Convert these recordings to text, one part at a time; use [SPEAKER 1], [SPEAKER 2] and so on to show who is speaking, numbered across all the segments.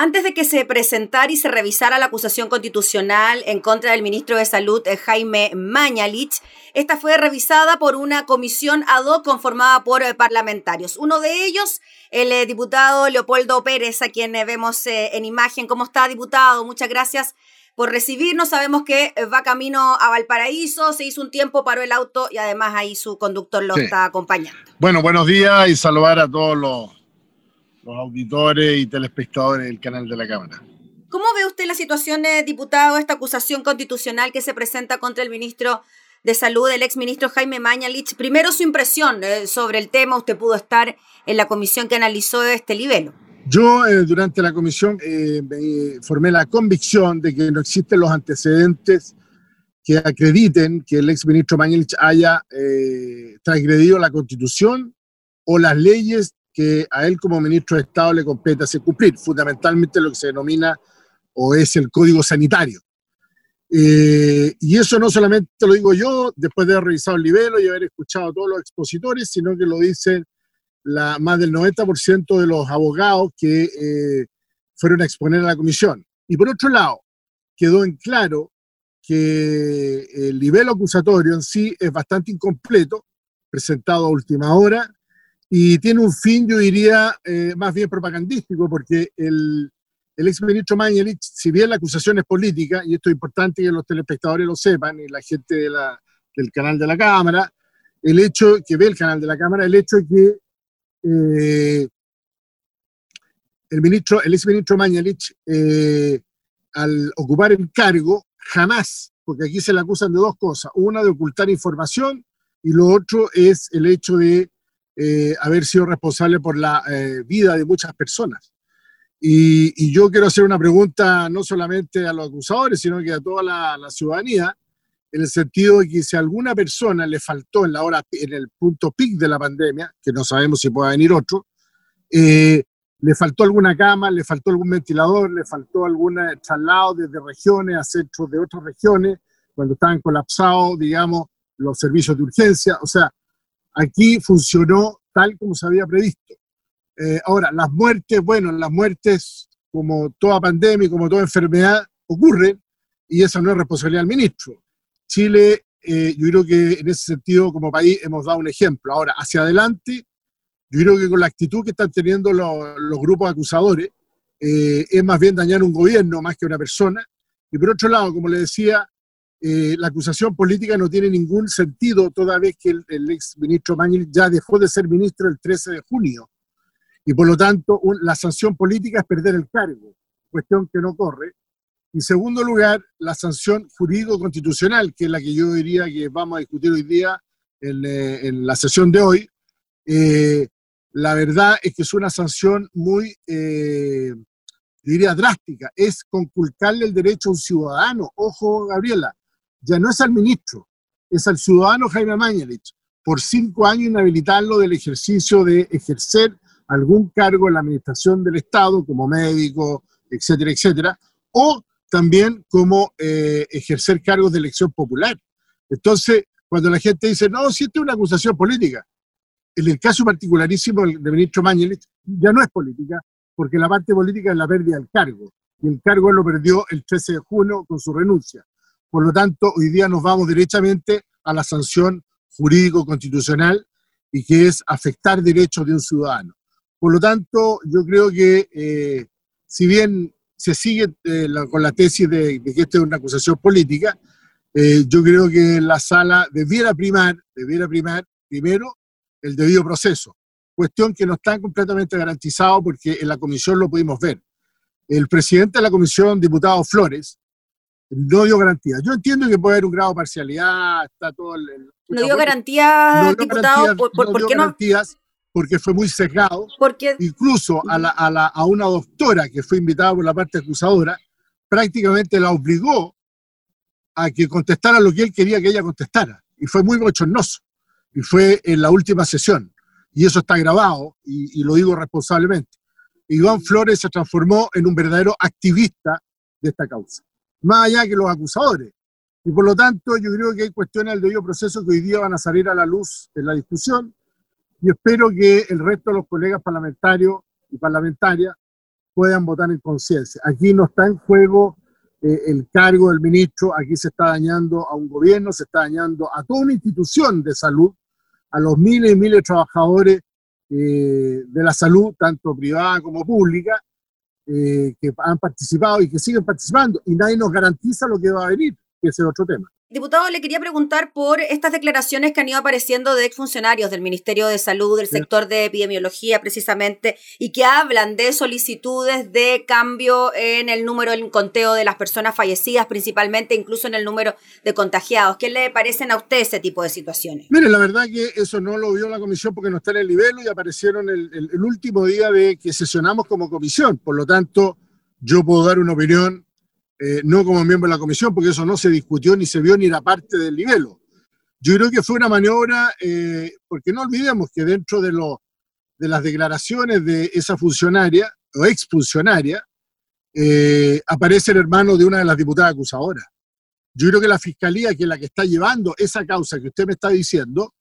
[SPEAKER 1] Antes de que se presentara y se revisara la acusación constitucional en contra del ministro de Salud, eh, Jaime Mañalich, esta fue revisada por una comisión ad hoc conformada por eh, parlamentarios. Uno de ellos, el eh, diputado Leopoldo Pérez, a quien vemos en imagen. ¿Cómo está, diputado? Muchas gracias por recibirnos. Sabemos que va camino a Valparaíso, se hizo un tiempo, paró el auto y además ahí su conductor lo está acompañando.
[SPEAKER 2] Bueno, buenos días y saludar a todos los los auditores y telespectadores del canal de la Cámara.
[SPEAKER 1] ¿Cómo ve usted la situación, eh, diputado, esta acusación constitucional que se presenta contra el ministro de Salud, el exministro Jaime Mañalich? Primero, su impresión eh, sobre el tema. Usted pudo estar en la comisión que analizó este libelo.
[SPEAKER 2] Yo, eh, durante la comisión, me formé la convicción de que no existen los antecedentes que acrediten que el exministro Mañalich haya transgredido la Constitución o las leyes que a él como ministro de Estado le compete hacer cumplir, fundamentalmente lo que se denomina o es el código sanitario. Eh, y eso no solamente lo digo yo, después de haber revisado el nivel y haber escuchado a todos los expositores, sino que lo dicen la, más del 90% de los abogados que eh, fueron a exponer a la comisión. Y por otro lado, quedó en claro que el nivel acusatorio en sí es bastante incompleto, presentado a última hora, y tiene un fin, yo diría, eh, más bien propagandístico, porque el, el exministro Mañalich, si bien la acusación es política, y esto es importante que los telespectadores lo sepan, y la gente del canal de la Cámara, el hecho que ve el canal de la Cámara, el hecho de que eh, el ministro, el exministro Mañalich, eh, al ocupar el cargo, jamás, porque aquí se le acusan de dos cosas, una de ocultar información y lo otro es el hecho de eh, haber sido responsable por la eh, vida de muchas personas. Y, yo quiero hacer una pregunta no solamente a los acusadores, sino que a toda la, ciudadanía, en el sentido de que si alguna persona le faltó en la hora, en el punto pic de la pandemia, que no sabemos si pueda venir otro, eh, le faltó alguna cama, le faltó algún ventilador, le faltó algún traslado desde regiones a centros de otras regiones, cuando estaban colapsados, digamos, los servicios de urgencia. O sea, aquí funcionó tal como se había previsto. Eh, ahora, las muertes, bueno, las muertes, como toda pandemia como toda enfermedad, ocurren y esa no es responsabilidad del ministro. Chile, eh, yo creo que en ese sentido, como país, hemos dado un ejemplo. Ahora, hacia adelante, yo creo que con la actitud que están teniendo los, los grupos acusadores, eh, es más bien dañar un gobierno más que una persona. Y por otro lado, como le decía, eh, la acusación política no tiene ningún sentido toda vez que el, ex ministro Mañil ya dejó de ser ministro el 13 de junio. Y por lo tanto, la sanción política es perder el cargo, cuestión que no corre. En segundo lugar, la sanción jurídico-constitucional, que es la que yo diría que vamos a discutir hoy día en, eh, la sesión de hoy. Eh, la verdad es que es una sanción muy, diría, drástica. Es conculcarle el derecho a un ciudadano. Ojo, Gabriela, ya no es al ministro, es al ciudadano Jaime Mañalich, por cinco años inhabilitarlo del ejercicio de ejercer algún cargo en la administración del Estado, como médico, etcétera, etcétera, o también como eh, ejercer cargos de elección popular. Entonces, cuando la gente dice, no, si esto es una acusación política, en el caso particularísimo del, ministro Mañalich, ya no es política, porque la parte política es la pérdida del cargo, y el cargo lo perdió el 13 de junio con su renuncia. Por lo tanto, hoy día nos vamos directamente a la sanción jurídico-constitucional y que es afectar derechos de un ciudadano. Por lo tanto, yo creo que eh, si bien se sigue eh, con la tesis de, que esta es una acusación política, eh, yo creo que la sala debiera primar, debiera primar primero el debido proceso, cuestión que no está completamente garantizado porque en la comisión lo pudimos ver. El presidente de la comisión, diputado Flores, no dio garantía. Yo entiendo que puede haber un grado de parcialidad, está todo el...
[SPEAKER 1] no dio garantía, diputado, por, por,
[SPEAKER 2] no dio garantías porque fue muy sesgado.
[SPEAKER 1] Porque...
[SPEAKER 2] Incluso a, la, a, la, a una doctora que fue invitada por la parte acusadora, prácticamente la obligó a que contestara lo que él quería que ella contestara. Y fue muy bochornoso. Y fue en la última sesión. Y eso está grabado, y, y lo digo responsablemente. Iván Flores se transformó en un verdadero activista de esta causa más allá que los acusadores. Y por lo tanto, yo creo que hay cuestiones del debido proceso que hoy día van a salir a la luz en la discusión y espero que el resto de los colegas parlamentarios y parlamentarias puedan votar en conciencia. Aquí no está en juego eh, el cargo del ministro, aquí se está dañando a un gobierno, se está dañando a toda una institución de salud, a los miles y miles de trabajadores eh, de la salud, tanto privada como pública, eh, que han participado y que siguen participando, y nadie nos garantiza lo que va a venir, ese es otro tema.
[SPEAKER 1] Diputado, le quería preguntar por estas declaraciones que han ido apareciendo de exfuncionarios del Ministerio de Salud, del sector de epidemiología precisamente, y que hablan de solicitudes de cambio en el número, el conteo de las personas fallecidas, principalmente incluso en el número de contagiados. ¿Qué le parecen a usted ese tipo de situaciones?
[SPEAKER 2] Mire, la verdad que eso no lo vio la comisión porque no está en el nivel y aparecieron el, el último día de que sesionamos como comisión. Por lo tanto, yo puedo dar una opinión eh, no como miembro de la comisión, porque eso no se discutió ni se vio ni era parte del nivel. Yo creo que fue una maniobra, eh, porque no olvidemos que dentro de, lo, de las declaraciones de esa funcionaria o exfuncionaria, eh, aparece el hermano de una de las diputadas acusadoras. Yo creo que la fiscalía, que es la que está llevando esa causa que usted me está diciendo,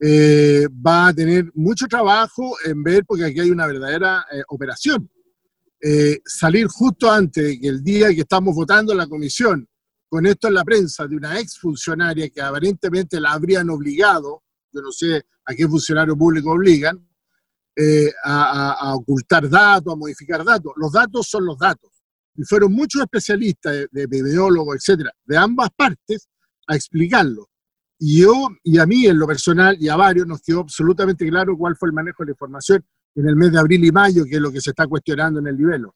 [SPEAKER 2] va a tener mucho trabajo en ver, porque aquí hay una verdadera operación. Eh, salir justo antes de que el día que estamos votando la comisión, con esto en la prensa, de una exfuncionaria que aparentemente la habrían obligado, yo no sé a qué funcionario público obligan, eh, a, ocultar datos, a modificar datos. Los datos son los datos. Y fueron muchos especialistas, de, de epidemiólogos, etcétera, de ambas partes, a explicarlo. Y yo, y a mí en lo personal, y a varios, nos quedó absolutamente claro cuál fue el manejo de la información en el mes de abril y mayo, que es lo que se está cuestionando en el nivel.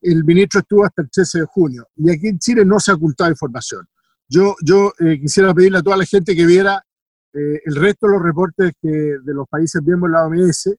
[SPEAKER 2] El ministro estuvo hasta el 13 de junio y aquí en Chile no se ha ocultado información. Yo, eh, quisiera pedirle a toda la gente que viera eh, el resto de los reportes de los países miembros de la OMS,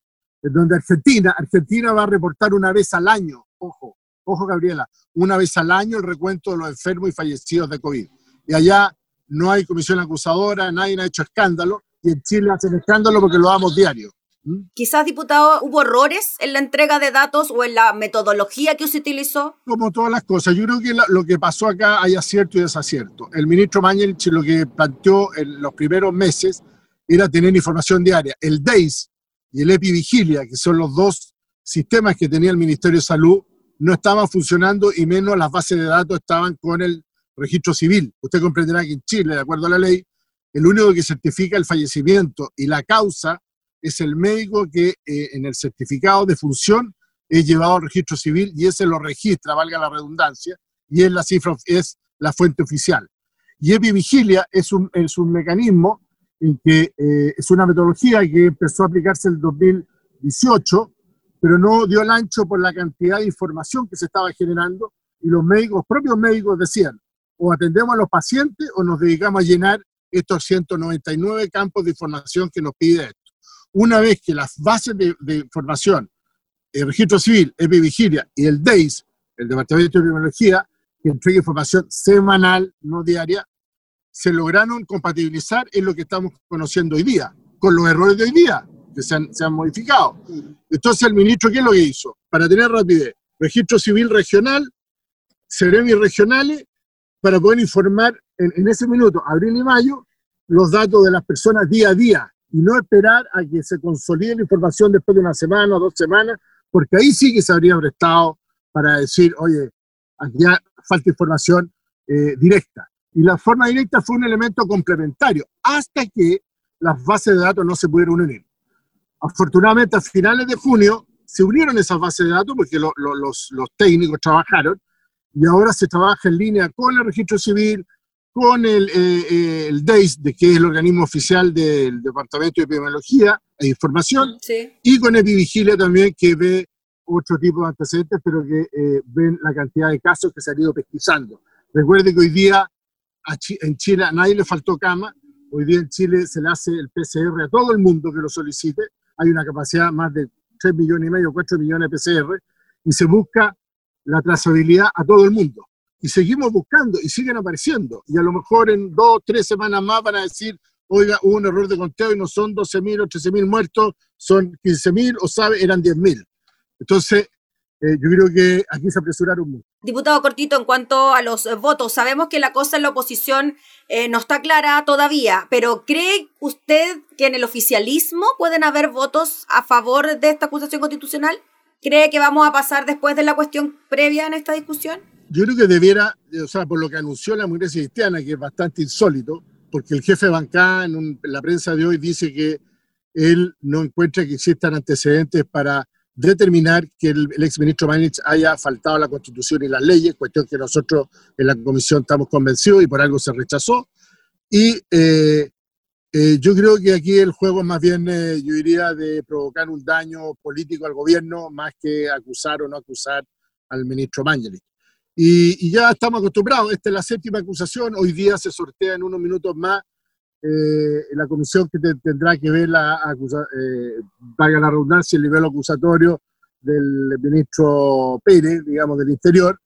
[SPEAKER 2] donde Argentina, Argentina va a reportar una vez al año, ojo, ojo Gabriela, una vez al año el recuento de los enfermos y fallecidos de COVID. Y allá no hay comisión acusadora, nadie ha hecho escándalo, y en Chile hacen escándalo porque lo damos diario.
[SPEAKER 1] ¿Mm? Quizás, diputado, hubo errores en la entrega de datos o en la metodología que se utilizó.
[SPEAKER 2] Como todas las cosas, yo creo que lo que pasó acá hay acierto y desacierto. El ministro Mañelich lo que planteó en los primeros meses era tener información diaria. El DEIS y el EpiVigilia, que son los dos sistemas que tenía el Ministerio de Salud, no estaban funcionando y menos las bases de datos estaban con el registro civil. Usted comprenderá que en Chile, de acuerdo a la ley, el único que certifica el fallecimiento y la causa es el médico que eh, en el certificado de función es llevado al registro civil y ese lo registra, valga la redundancia, y es la cifra, es la fuente oficial. Y EpiVigilia es un, es un mecanismo en que eh, es una metodología que empezó a aplicarse en el 2018, pero no dio el ancho por la cantidad de información que se estaba generando y los médicos, propios médicos decían, o atendemos a los pacientes o nos dedicamos a llenar estos 199 campos de información que nos pide una vez que las bases de, información, el registro civil, Epivigilia y el DEIS, el Departamento de Epidemiología, que entrega información semanal, no diaria, se lograron compatibilizar en lo que estamos conociendo hoy día, con los errores de hoy día, que se han, modificado. Entonces el ministro, ¿qué es lo que hizo? Para tener rapidez, registro civil regional, seremi regionales, para poder informar en ese minuto, abril y mayo, los datos de las personas día a día, y no esperar a que se consolide la información después de una semana o dos semanas, porque ahí sí que se habría prestado para decir, oye, aquí falta información eh, directa. Y la forma directa fue un elemento complementario, hasta que las bases de datos no se pudieron unir. Afortunadamente, a finales de junio se unieron esas bases de datos porque los, los técnicos trabajaron y ahora se trabaja en línea con el registro civil, con el, eh, eh, el DEIS, de, que es el organismo oficial del Departamento de Epidemiología e Información, y con Epivigilia también, que ve otro tipo de antecedentes, pero que eh, ven la cantidad de casos que se han ido pesquisando. Recuerde que hoy día en Chile a nadie le faltó cama, hoy día en Chile se le hace el PCR a todo el mundo que lo solicite, hay una capacidad más de 3 millones y medio, 4 millones de PCR, y se busca la trazabilidad a todo el mundo y seguimos buscando y siguen apareciendo. Y a lo mejor en dos, tres semanas más van a decir, oiga, hubo un error de conteo y no son 12.000 o 13.000 muertos, son 15.000 o sabe, eran 10.000. Entonces, eh, yo creo que aquí se apresuraron mucho.
[SPEAKER 1] Diputado Cortito, en cuanto a los votos, sabemos que la cosa en la oposición eh, no está clara todavía, pero ¿cree usted que en el oficialismo pueden haber votos a favor de esta acusación constitucional? cree que vamos a pasar después de la cuestión previa en esta discusión?
[SPEAKER 2] Yo creo que debiera, o sea, por lo que anunció la democracia cristiana, que es bastante insólito, porque el jefe de bancada en, la prensa de hoy dice que él no encuentra que existan antecedentes para determinar que el, ex exministro Manich haya faltado a la Constitución y las leyes, cuestión que nosotros en la comisión estamos convencidos y por algo se rechazó. Y eh, eh, yo creo que aquí el juego es más bien, eh, yo diría, de provocar un daño político al gobierno más que acusar o no acusar al ministro Mangelich. Y, y, ya estamos acostumbrados, esta es la séptima acusación, hoy día se sortea en unos minutos más eh, la comisión que tendrá que ver la eh, valga la redundancia, el nivel acusatorio del ministro Pérez, digamos, del Interior,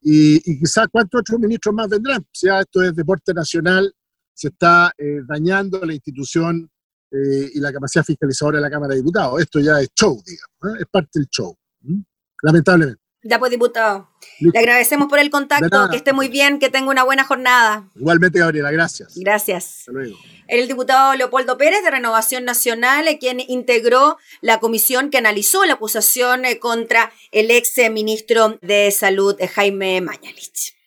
[SPEAKER 2] y, quizás cuántos otros ministros más vendrán. O sea, esto es deporte nacional, se está eh, dañando la institución eh, y la capacidad fiscalizadora de la Cámara de Diputados. Esto ya es show, digamos, es parte del show, lamentablemente.
[SPEAKER 1] Ya pues, diputado. Le agradecemos por el contacto, que esté muy bien, que tenga una buena jornada.
[SPEAKER 2] Igualmente, Gabriela, gracias.
[SPEAKER 1] Gracias. Hasta luego. El diputado Leopoldo Pérez de Renovación Nacional, eh, quien integró la comisión que analizó la acusación eh, contra el ex ministro de Salud, eh, Jaime Mañalich.